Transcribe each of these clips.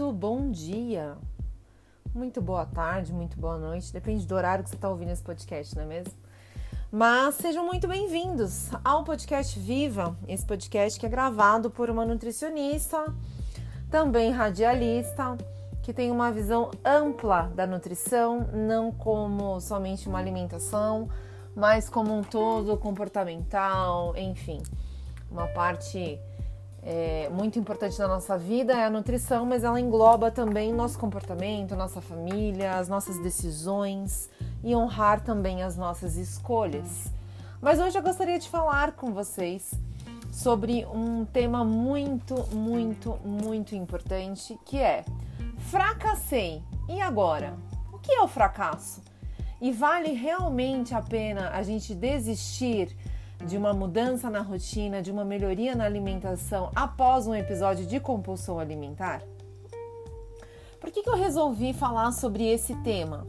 muito bom dia, muito boa tarde, muito boa noite, depende do horário que você está ouvindo esse podcast, não é mesmo? Mas sejam muito bem-vindos ao podcast Viva, esse podcast que é gravado por uma nutricionista, também radialista, que tem uma visão ampla da nutrição, não como somente uma alimentação, mas como um todo comportamental, enfim, uma parte é, muito importante na nossa vida é a nutrição, mas ela engloba também nosso comportamento, nossa família, as nossas decisões e honrar também as nossas escolhas. Mas hoje eu gostaria de falar com vocês sobre um tema muito, muito, muito importante que é fracassei. E agora? O que é o fracasso? E vale realmente a pena a gente desistir de uma mudança na rotina, de uma melhoria na alimentação após um episódio de compulsão alimentar? Por que, que eu resolvi falar sobre esse tema?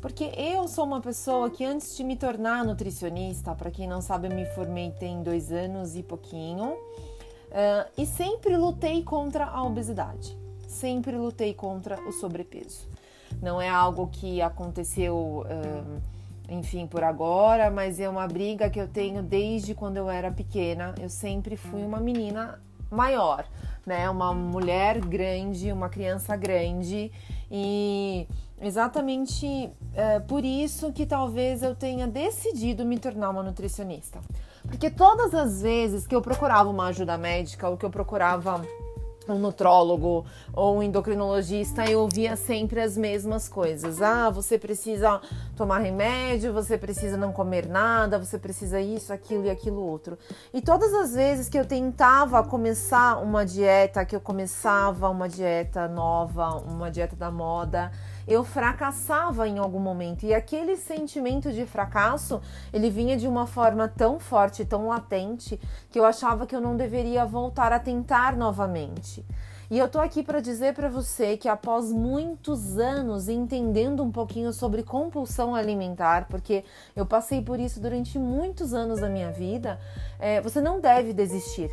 Porque eu sou uma pessoa que antes de me tornar nutricionista, para quem não sabe, eu me formei tem dois anos e pouquinho, uh, e sempre lutei contra a obesidade, sempre lutei contra o sobrepeso. Não é algo que aconteceu. Uh, enfim, por agora, mas é uma briga que eu tenho desde quando eu era pequena. Eu sempre fui uma menina maior, né? Uma mulher grande, uma criança grande e exatamente é, por isso que talvez eu tenha decidido me tornar uma nutricionista. Porque todas as vezes que eu procurava uma ajuda médica ou que eu procurava um nutrólogo ou um endocrinologista, eu ouvia sempre as mesmas coisas. Ah, você precisa tomar remédio, você precisa não comer nada, você precisa isso, aquilo e aquilo outro. E todas as vezes que eu tentava começar uma dieta, que eu começava uma dieta nova, uma dieta da moda, eu fracassava em algum momento. E aquele sentimento de fracasso, ele vinha de uma forma tão forte, tão latente, que eu achava que eu não deveria voltar a tentar novamente. E eu tô aqui para dizer para você que após muitos anos entendendo um pouquinho sobre compulsão alimentar, porque eu passei por isso durante muitos anos da minha vida, é, você não deve desistir.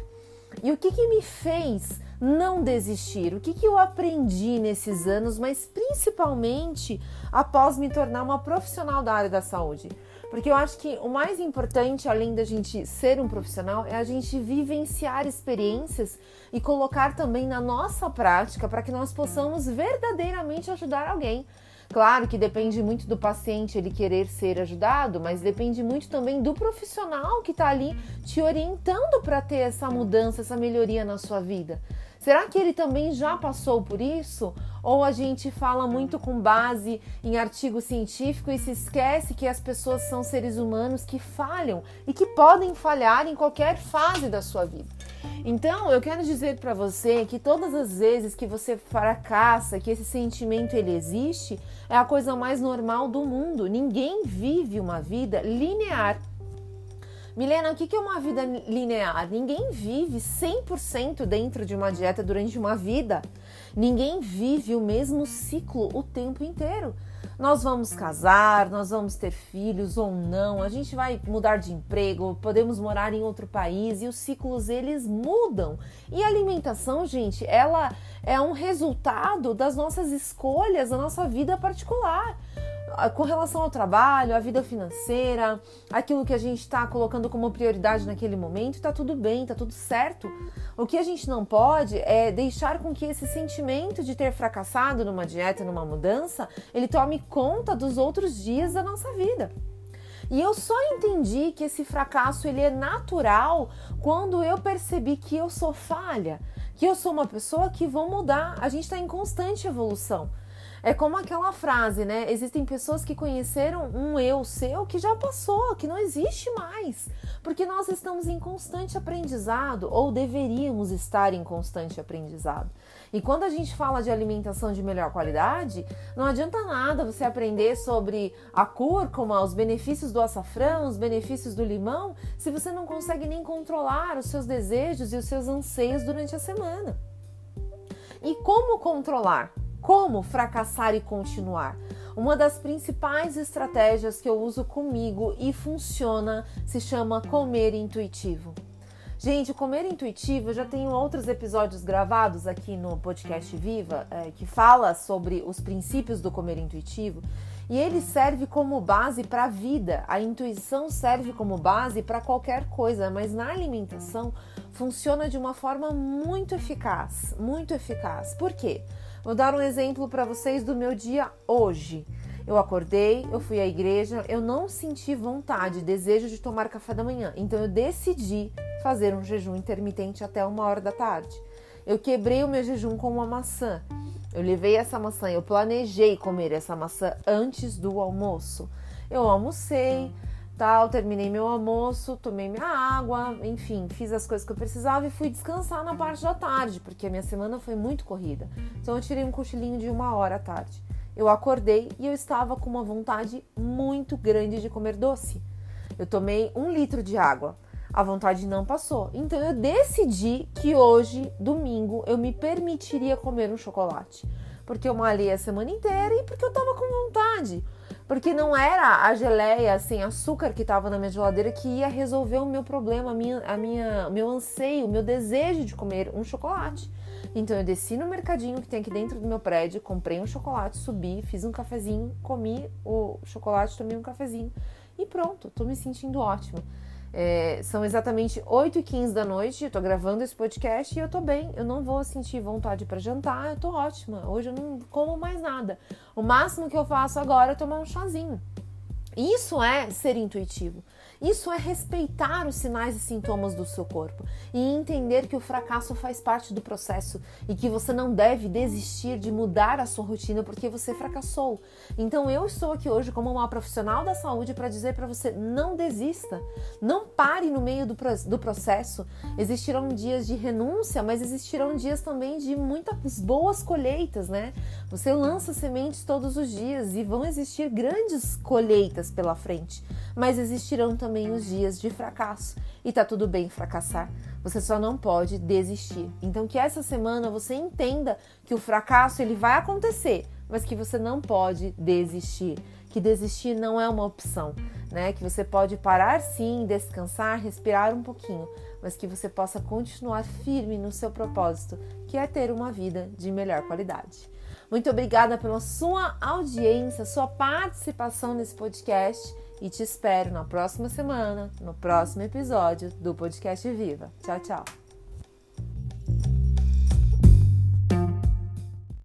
E o que, que me fez não desistir? O que, que eu aprendi nesses anos, mas principalmente após me tornar uma profissional da área da saúde? Porque eu acho que o mais importante, além da gente ser um profissional, é a gente vivenciar experiências e colocar também na nossa prática para que nós possamos verdadeiramente ajudar alguém. Claro que depende muito do paciente ele querer ser ajudado, mas depende muito também do profissional que está ali te orientando para ter essa mudança, essa melhoria na sua vida. Será que ele também já passou por isso? Ou a gente fala muito com base em artigo científico e se esquece que as pessoas são seres humanos que falham e que podem falhar em qualquer fase da sua vida? Então, eu quero dizer para você que todas as vezes que você fracassa, que esse sentimento ele existe, é a coisa mais normal do mundo. Ninguém vive uma vida linear. Milena, o que é uma vida linear? Ninguém vive 100% dentro de uma dieta durante uma vida. Ninguém vive o mesmo ciclo o tempo inteiro. Nós vamos casar, nós vamos ter filhos ou não, a gente vai mudar de emprego, podemos morar em outro país e os ciclos eles mudam. E a alimentação, gente, ela é um resultado das nossas escolhas, da nossa vida particular com relação ao trabalho, à vida financeira, aquilo que a gente está colocando como prioridade naquele momento, está tudo bem, está tudo certo. O que a gente não pode é deixar com que esse sentimento de ter fracassado numa dieta, numa mudança, ele tome conta dos outros dias da nossa vida. E eu só entendi que esse fracasso ele é natural quando eu percebi que eu sou falha, que eu sou uma pessoa que vou mudar. A gente está em constante evolução. É como aquela frase, né? Existem pessoas que conheceram um eu seu que já passou, que não existe mais, porque nós estamos em constante aprendizado ou deveríamos estar em constante aprendizado. E quando a gente fala de alimentação de melhor qualidade, não adianta nada você aprender sobre a cúrcuma, os benefícios do açafrão, os benefícios do limão, se você não consegue nem controlar os seus desejos e os seus anseios durante a semana. E como controlar? Como fracassar e continuar? Uma das principais estratégias que eu uso comigo e funciona se chama comer intuitivo. Gente, comer intuitivo, eu já tenho outros episódios gravados aqui no podcast Viva é, que fala sobre os princípios do comer intuitivo e ele serve como base para a vida. A intuição serve como base para qualquer coisa, mas na alimentação funciona de uma forma muito eficaz, muito eficaz. Por quê? Vou dar um exemplo para vocês do meu dia hoje. Eu acordei, eu fui à igreja, eu não senti vontade, desejo de tomar café da manhã. Então eu decidi fazer um jejum intermitente até uma hora da tarde. Eu quebrei o meu jejum com uma maçã. Eu levei essa maçã, eu planejei comer essa maçã antes do almoço. Eu almocei, tal, terminei meu almoço, tomei minha água, enfim, fiz as coisas que eu precisava e fui descansar na parte da tarde, porque a minha semana foi muito corrida. Então eu tirei um cochilinho de uma hora à tarde. Eu acordei e eu estava com uma vontade muito grande de comer doce. Eu tomei um litro de água. A vontade não passou. Então eu decidi que hoje, domingo, eu me permitiria comer um chocolate. Porque eu malhei a semana inteira e porque eu tava com vontade. Porque não era a geleia sem açúcar que estava na minha geladeira que ia resolver o meu problema, a minha, a minha, meu anseio, o meu desejo de comer um chocolate. Então eu desci no mercadinho que tem aqui dentro do meu prédio, comprei um chocolate, subi, fiz um cafezinho, comi o chocolate, tomei um cafezinho e pronto, tô me sentindo ótima. É, são exatamente 8 e 15 da noite, eu tô gravando esse podcast e eu tô bem. Eu não vou sentir vontade para jantar, eu tô ótima. Hoje eu não como mais nada. O máximo que eu faço agora é tomar um chazinho. Isso é ser intuitivo. Isso é respeitar os sinais e sintomas do seu corpo e entender que o fracasso faz parte do processo e que você não deve desistir de mudar a sua rotina porque você fracassou. Então eu estou aqui hoje como uma profissional da saúde para dizer para você não desista, não pare no meio do, do processo. Existirão dias de renúncia, mas existirão dias também de muitas boas colheitas, né? Você lança sementes todos os dias e vão existir grandes colheitas pela frente, mas existirão também também os dias de fracasso e tá tudo bem fracassar. Você só não pode desistir. Então que essa semana você entenda que o fracasso ele vai acontecer, mas que você não pode desistir, que desistir não é uma opção, né? Que você pode parar sim, descansar, respirar um pouquinho, mas que você possa continuar firme no seu propósito, que é ter uma vida de melhor qualidade. Muito obrigada pela sua audiência, sua participação nesse podcast e te espero na próxima semana, no próximo episódio do Podcast Viva. Tchau, tchau.